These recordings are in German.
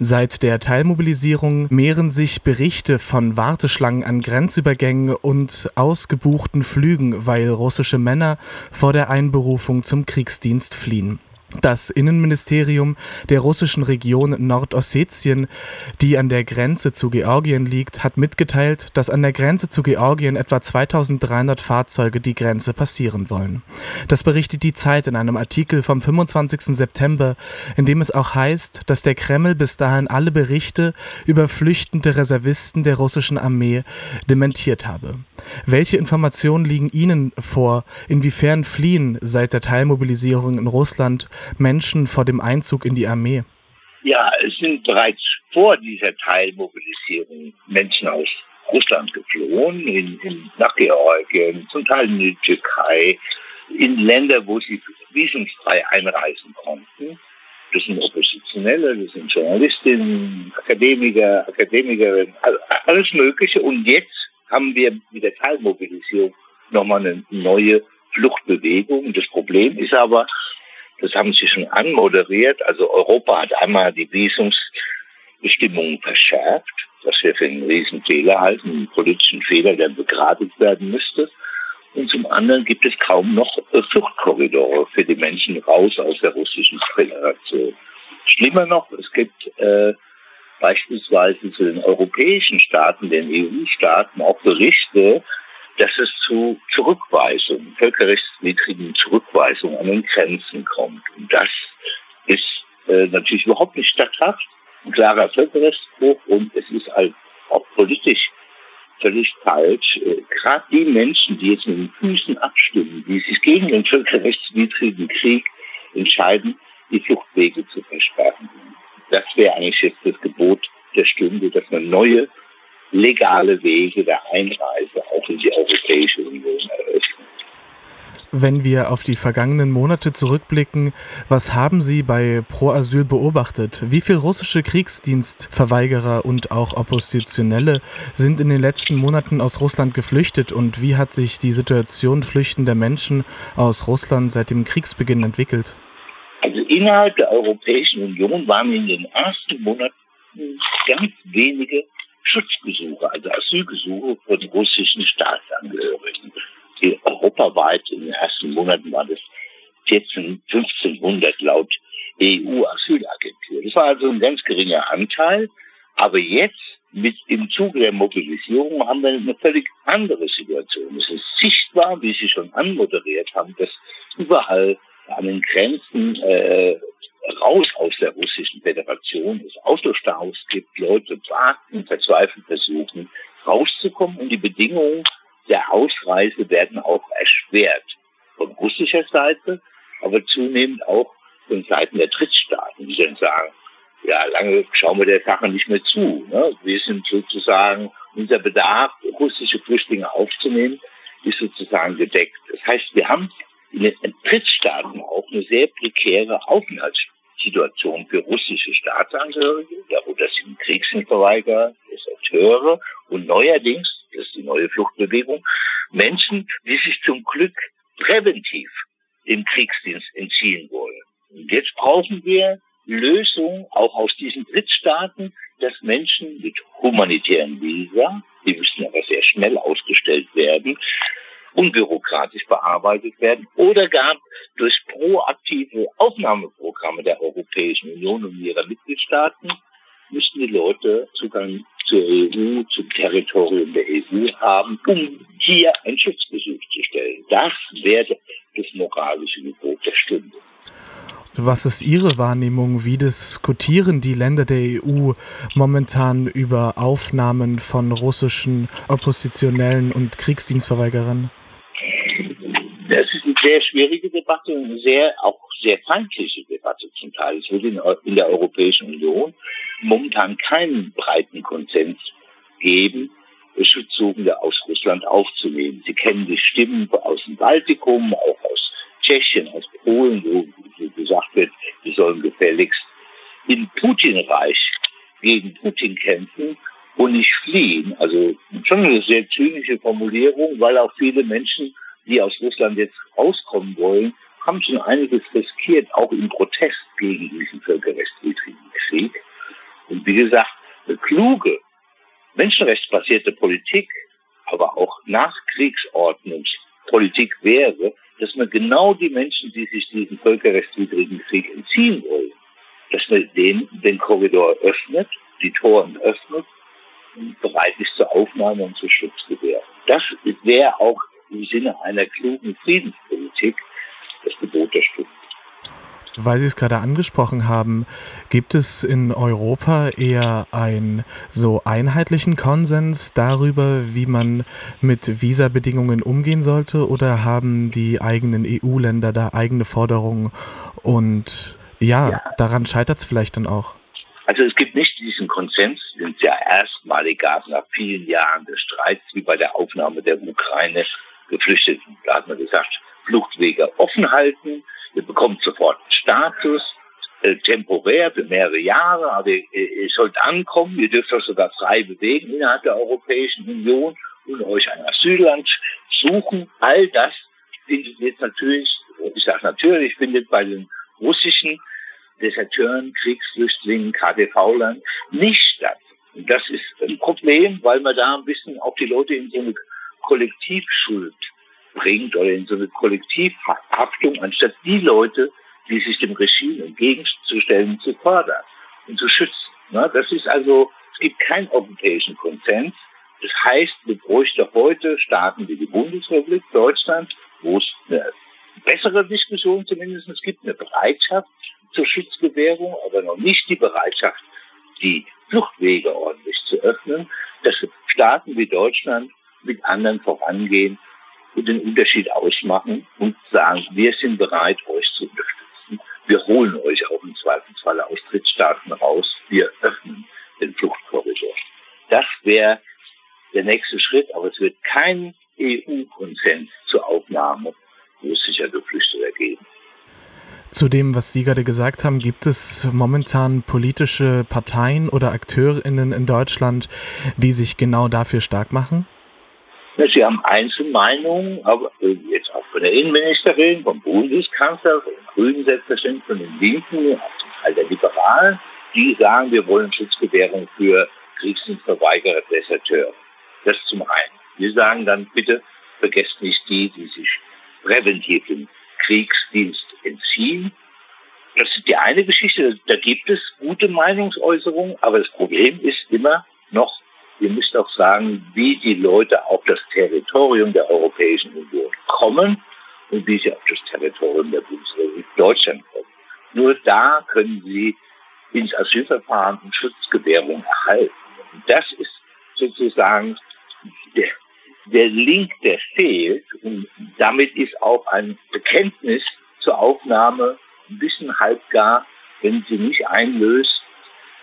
Seit der Teilmobilisierung mehren sich Berichte von Warteschlangen an Grenzübergängen und ausgebuchten Flügen, weil russische Männer vor der Einberufung zum Kriegsdienst fliehen. Das Innenministerium der russischen Region Nordossetien, die an der Grenze zu Georgien liegt, hat mitgeteilt, dass an der Grenze zu Georgien etwa 2300 Fahrzeuge die Grenze passieren wollen. Das berichtet die Zeit in einem Artikel vom 25. September, in dem es auch heißt, dass der Kreml bis dahin alle Berichte über flüchtende Reservisten der russischen Armee dementiert habe. Welche Informationen liegen Ihnen vor, inwiefern fliehen seit der Teilmobilisierung in Russland Menschen vor dem Einzug in die Armee? Ja, es sind bereits vor dieser Teilmobilisierung Menschen aus Russland geflohen, in, in, nach Georgien, zum Teil in die Türkei, in Länder, wo sie visumsfrei einreisen konnten. Das sind Oppositionelle, das sind Journalistinnen, Akademiker, Akademikerinnen, alles Mögliche. Und jetzt haben wir mit der Teilmobilisierung nochmal eine neue Fluchtbewegung. Das Problem ist aber, das haben Sie schon anmoderiert. Also Europa hat einmal die Visumsbestimmungen verschärft, was wir für einen Riesenfehler halten, einen politischen Fehler, der begradigt werden müsste. Und zum anderen gibt es kaum noch Fluchtkorridore für die Menschen raus aus der russischen Föderation. Schlimmer noch, es gibt äh, beispielsweise zu den europäischen Staaten, den EU-Staaten auch Berichte, dass es zu Zurückweisungen, völkerrechtswidrigen Zurückweisungen an den Grenzen kommt. Und das ist äh, natürlich überhaupt nicht statthaft, ein klarer Völkerrechtsbruch und es ist halt auch politisch völlig falsch. Äh, Gerade die Menschen, die jetzt mit den Füßen abstimmen, die sich gegen den völkerrechtswidrigen Krieg entscheiden, die Fluchtwege zu versperren. Das wäre eigentlich jetzt das Gebot der Stunde, dass man neue legale Wege der Einreise auch in die Europäische Union eröffnen. Wenn wir auf die vergangenen Monate zurückblicken, was haben Sie bei Pro Asyl beobachtet? Wie viele russische Kriegsdienstverweigerer und auch Oppositionelle sind in den letzten Monaten aus Russland geflüchtet und wie hat sich die Situation flüchtender Menschen aus Russland seit dem Kriegsbeginn entwickelt? Also innerhalb der Europäischen Union waren in den ersten Monaten ganz wenige Schutzgesuche, also Asylgesuche von russischen Staatsangehörigen. Die europaweit in den ersten Monaten waren es 14, 1500 laut EU-Asylagentur. Das war also ein ganz geringer Anteil. Aber jetzt, mit im Zuge der Mobilisierung, haben wir eine völlig andere Situation. Es ist sichtbar, wie Sie schon anmoderiert haben, dass überall an den Grenzen äh, raus aus der russischen Föderation, es Autostaus gibt, Leute warten, verzweifelt versuchen, rauszukommen und die Bedingungen der Ausreise werden auch erschwert. Von russischer Seite, aber zunehmend auch von Seiten der Drittstaaten, die dann sagen, ja, lange schauen wir der Sache nicht mehr zu. Ne? Wir sind sozusagen, unser Bedarf, russische Flüchtlinge aufzunehmen, ist sozusagen gedeckt. Das heißt, wir haben in den Drittstaaten auch eine sehr prekäre Aufenthaltssituation für russische Staatsangehörige, darunter sind Kriegsverweigerer, Deserteure und neuerdings, das ist die neue Fluchtbewegung, Menschen, die sich zum Glück präventiv dem Kriegsdienst entziehen wollen. Und jetzt brauchen wir Lösungen auch aus diesen Drittstaaten, dass Menschen mit humanitären Visa, die müssen aber sehr schnell ausgestellt werden, unbürokratisch bearbeitet werden oder gar durch proaktive Aufnahmeprogramme der Europäischen Union und ihrer Mitgliedstaaten müssten die Leute Zugang zur EU, zum Territorium der EU haben, um hier ein Schutzgesuch zu stellen. Das wäre das moralische Gebot der Stunde. Was ist Ihre Wahrnehmung? Wie diskutieren die Länder der EU momentan über Aufnahmen von russischen Oppositionellen und Kriegsdienstverweigerern? Sehr schwierige Debatte und sehr, auch sehr feindliche Debatte zum Teil. Es wird in, in der Europäischen Union momentan keinen breiten Konsens geben, Schutzsuchende aus Russland aufzunehmen. Sie kennen die Stimmen aus dem Baltikum, auch aus Tschechien, aus Polen, wo, wo gesagt wird, wir sollen gefälligst in Putin-Reich gegen Putin kämpfen und nicht fliehen. Also schon eine sehr zynische Formulierung, weil auch viele Menschen die aus Russland jetzt rauskommen wollen, haben schon einiges riskiert, auch im Protest gegen diesen völkerrechtswidrigen Krieg. Und wie gesagt, eine kluge, menschenrechtsbasierte Politik, aber auch Nachkriegsordnungspolitik wäre, dass man genau die Menschen, die sich diesen völkerrechtswidrigen Krieg entziehen wollen, dass man denen den Korridor öffnet, die Toren öffnet und bereit ist zur Aufnahme und zur Schutzgewähr. Das wäre auch im Sinne einer klugen Friedenspolitik das Gebot der Stunde. Weil Sie es gerade angesprochen haben, gibt es in Europa eher einen so einheitlichen Konsens darüber, wie man mit Visabedingungen umgehen sollte, oder haben die eigenen EU-Länder da eigene Forderungen und ja, ja. daran scheitert es vielleicht dann auch? Also es gibt nicht diesen Konsens, den es ja erstmalig gab nach vielen Jahren des Streits, wie bei der Aufnahme der Ukraine Geflüchteten. Da hat man gesagt, Fluchtwege offen halten, ihr bekommt sofort Status, äh, temporär für mehrere Jahre, aber ihr, ihr sollt ankommen, ihr dürft euch sogar frei bewegen innerhalb der Europäischen Union und euch ein Asylland suchen. All das findet jetzt natürlich, ich sage natürlich, findet bei den russischen Deserteuren, Kriegsflüchtlingen, KTV-Land nicht statt. Und das ist ein Problem, weil man da ein bisschen auch die Leute in so eine Kollektivschuld bringt oder in so eine Kollektivhaftung, anstatt die Leute, die sich dem Regime entgegenzustellen, zu fördern und zu schützen. Das ist also, es gibt keinen europäischen Konsens. Das heißt, wir bräuchten heute Staaten wie die Bundesrepublik Deutschland, wo es eine bessere Diskussion zumindest gibt, eine Bereitschaft zur Schutzgewährung, aber noch nicht die Bereitschaft, die Fluchtwege ordentlich zu öffnen, dass Staaten wie Deutschland mit anderen vorangehen und den Unterschied ausmachen und sagen, wir sind bereit, euch zu unterstützen. Wir holen euch auch im Zweifelsfall aus Drittstaaten raus. Wir öffnen den Fluchtkorridor. Das wäre der nächste Schritt, aber es wird keinen EU-Konsens zur Aufnahme russischer Geflüchteter geben. Zu dem, was Sie gerade gesagt haben, gibt es momentan politische Parteien oder AkteurInnen in Deutschland, die sich genau dafür stark machen? Sie haben Einzelmeinungen, aber äh, jetzt auch von der Innenministerin, vom Bundeskanzler, von den Grünen selbstverständlich, von den Linken, auch zum Teil der Liberalen, die sagen, wir wollen Schutzgewährung für Kriegsdienstverweigerer, Deserteure. Das zum einen. Wir sagen dann bitte, vergesst nicht die, die sich präventiv dem Kriegsdienst entziehen. Das ist die eine Geschichte. Da gibt es gute Meinungsäußerungen, aber das Problem ist immer noch, ihr müsst auch sagen, wie die Leute auf das Territorium der Europäischen Union kommen und wie sie auf das Territorium der Bundesrepublik Deutschland kommen. Nur da können sie ins Asylverfahren und Schutzgewährung erhalten. Und das ist sozusagen der, der Link, der fehlt. Und damit ist auch ein Bekenntnis zur Aufnahme ein bisschen halbgar, wenn sie nicht einlöst,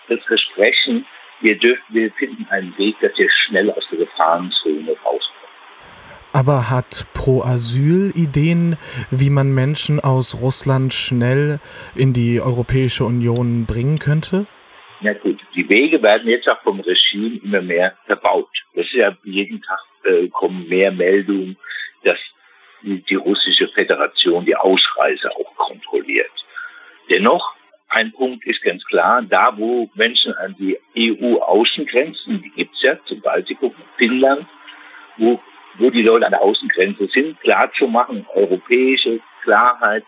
das Versprechen, wir dürfen, wir finden einen Weg, dass wir schnell aus der Gefahrenzone rauskommen. Aber hat Pro Asyl Ideen, wie man Menschen aus Russland schnell in die Europäische Union bringen könnte? Na gut, die Wege werden jetzt auch vom Regime immer mehr verbaut. Das ist ja jeden Tag äh, kommen mehr Meldungen, dass die, die russische Föderation die Ausreise auch kontrolliert. Dennoch, ein Punkt ist ganz klar, da wo Menschen an die EU-Außengrenzen, die gibt's ja, zum Baltikum, Finnland, wo, wo die Leute an der Außengrenze sind, klar zu machen, europäische Klarheit,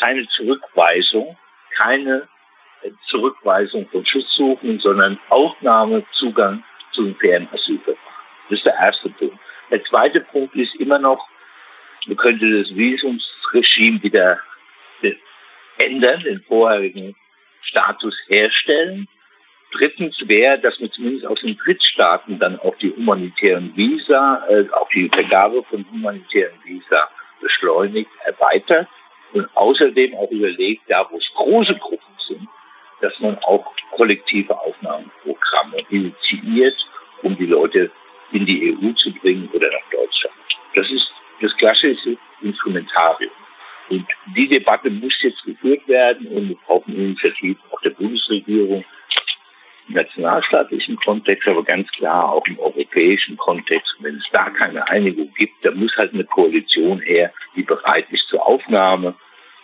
keine Zurückweisung, keine Zurückweisung von Schutzsuchenden, sondern Aufnahme, Zugang zu einem fairen Asylverfahren. Das ist der erste Punkt. Der zweite Punkt ist immer noch, man könnte das Visumsregime wieder ändern, den vorherigen Status herstellen. Drittens wäre, dass man zumindest aus den Drittstaaten dann auch die humanitären Visa, äh, auch die Vergabe von humanitären Visa beschleunigt, erweitert und außerdem auch überlegt, da wo es große Gruppen sind, dass man auch kollektive Aufnahmeprogramme initiiert, um die Leute in die EU zu bringen oder nach Deutschland. Das ist das klassische Instrumentarium. Und die Debatte muss jetzt geführt werden und wir brauchen Initiativen auch der Bundesregierung im nationalstaatlichen Kontext, aber ganz klar auch im europäischen Kontext. wenn es da keine Einigung gibt, dann muss halt eine Koalition her, die bereit ist zur Aufnahme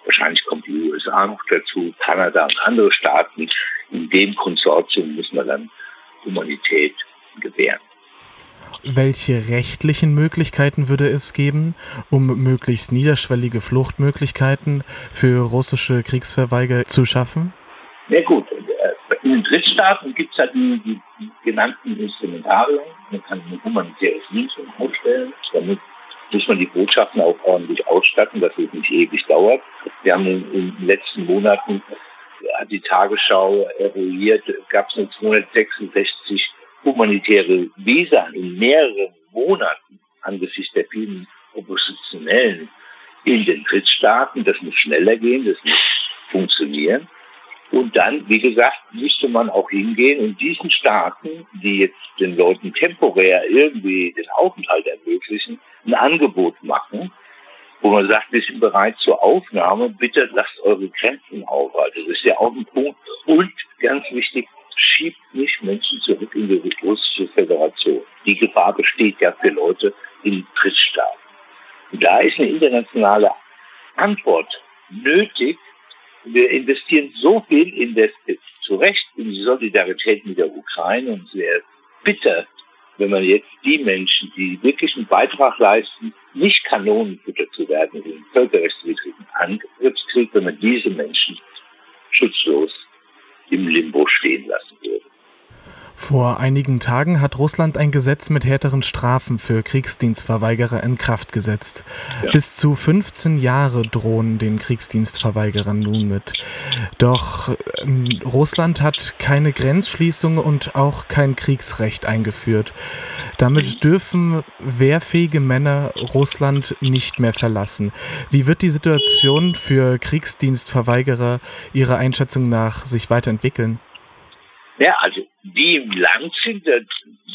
Wahrscheinlich kommt die USA noch dazu, Kanada und andere Staaten. In dem Konsortium müssen wir dann Humanität gewähren. Welche rechtlichen Möglichkeiten würde es geben, um möglichst niederschwellige Fluchtmöglichkeiten für russische Kriegsverweiger zu schaffen? Ja gut, in den Drittstaaten gibt es halt die, die, genannten Instrumentarien. Man kann ein humanitäres Visum ausstellen. Damit muss man die Botschaften auch ordentlich ausstatten, dass es nicht ewig dauert. Wir haben in, in den letzten Monaten, hat die Tagesschau eruiert, gab es nur 266 humanitäre Visa in mehreren Monaten angesichts der vielen Oppositionellen in den Drittstaaten. Das muss schneller gehen, das muss funktionieren. Und dann, wie gesagt, müsste man auch hingehen und diesen Staaten, die jetzt den Leuten temporär irgendwie den Aufenthalt ermöglichen, ein Angebot machen, wo man sagt, wir sind bereit zur Aufnahme, bitte lasst eure Grenzen auf. Also das ist ja auch ein Punkt. Und ganz wichtig, schiebt nicht Menschen zurück in die russische Föderation. Die Gefahr besteht ja für Leute in Drittstaaten. Und da ist eine internationale Antwort nötig, wir investieren so viel in das, zu Recht, in die Solidarität mit der Ukraine und wäre bitter, wenn man jetzt die Menschen, die wirklich einen Beitrag leisten, nicht Kanonenfutter zu werden in völkerrechtswidrigen Angriffskrieg, wenn man diese Menschen schutzlos im Limbo stehen lassen würde. Vor einigen Tagen hat Russland ein Gesetz mit härteren Strafen für Kriegsdienstverweigerer in Kraft gesetzt. Ja. Bis zu 15 Jahre drohen den Kriegsdienstverweigerern nun mit. Doch ähm, Russland hat keine Grenzschließung und auch kein Kriegsrecht eingeführt. Damit dürfen wehrfähige Männer Russland nicht mehr verlassen. Wie wird die Situation für Kriegsdienstverweigerer Ihrer Einschätzung nach sich weiterentwickeln? Ja, also die im Land sind,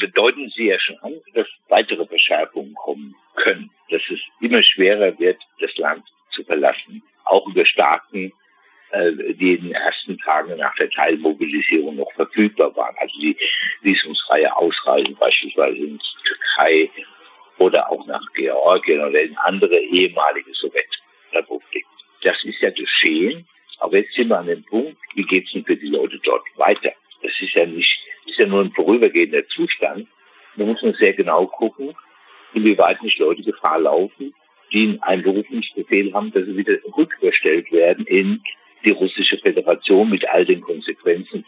bedeuten sie ja schon an, dass weitere Verschärfungen kommen können, dass es immer schwerer wird, das Land zu verlassen, auch über Staaten, äh, die in den ersten Tagen nach der Teilmobilisierung noch verfügbar waren, also die visumsfreie Ausreisen beispielsweise in die Türkei oder auch nach Georgien oder in andere ehemalige Sowjetrepubliken. Das ist ja geschehen, aber jetzt sind wir an dem Punkt, wie geht es denn für die Leute dort weiter? Das ist ja nicht, ist ja nur ein vorübergehender Zustand. Da muss man sehr genau gucken, inwieweit nicht Leute Gefahr laufen, die einen Einberufungsbefehl haben, dass sie wieder rücküberstellt werden in die russische Föderation mit all den Konsequenzen,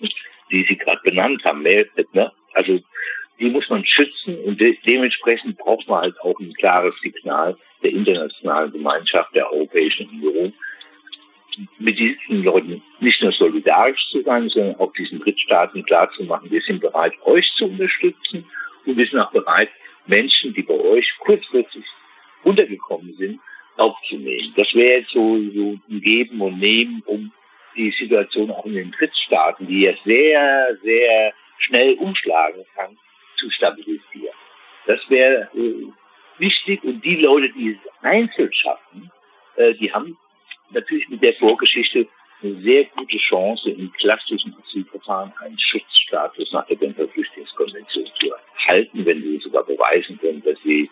die Sie gerade benannt haben. Ne? Also die muss man schützen und de dementsprechend braucht man halt auch ein klares Signal der internationalen Gemeinschaft der Europäischen Union, mit diesen Leuten nicht nur solidarisch zu sein, sondern auch diesen Drittstaaten klarzumachen, wir sind bereit, euch zu unterstützen und wir sind auch bereit, Menschen, die bei euch kurzfristig untergekommen sind, aufzunehmen. Das wäre jetzt so, so ein Geben und Nehmen, um die Situation auch in den Drittstaaten, die ja sehr, sehr schnell umschlagen kann, zu stabilisieren. Das wäre äh, wichtig und die Leute, die es einzeln schaffen, äh, die haben natürlich mit der Vorgeschichte eine sehr gute Chance, im klassischen Asylverfahren einen Schutzstatus nach der Genfer Flüchtlingskonvention zu erhalten, wenn sie sogar beweisen können, dass sie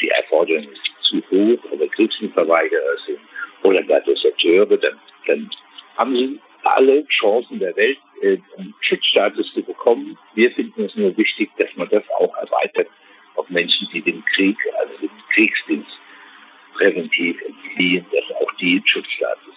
die Erforderungen zu hoch oder Kriegsverweigerer sind oder gar Deserteure, dann, dann haben sie alle Chancen der Welt, äh, einen Schutzstatus zu bekommen. Wir finden es nur wichtig, dass man das auch erweitert auf Menschen, die den Krieg, also den Kriegsdienst präventiv entfliehen, dass auch die Schutzstatus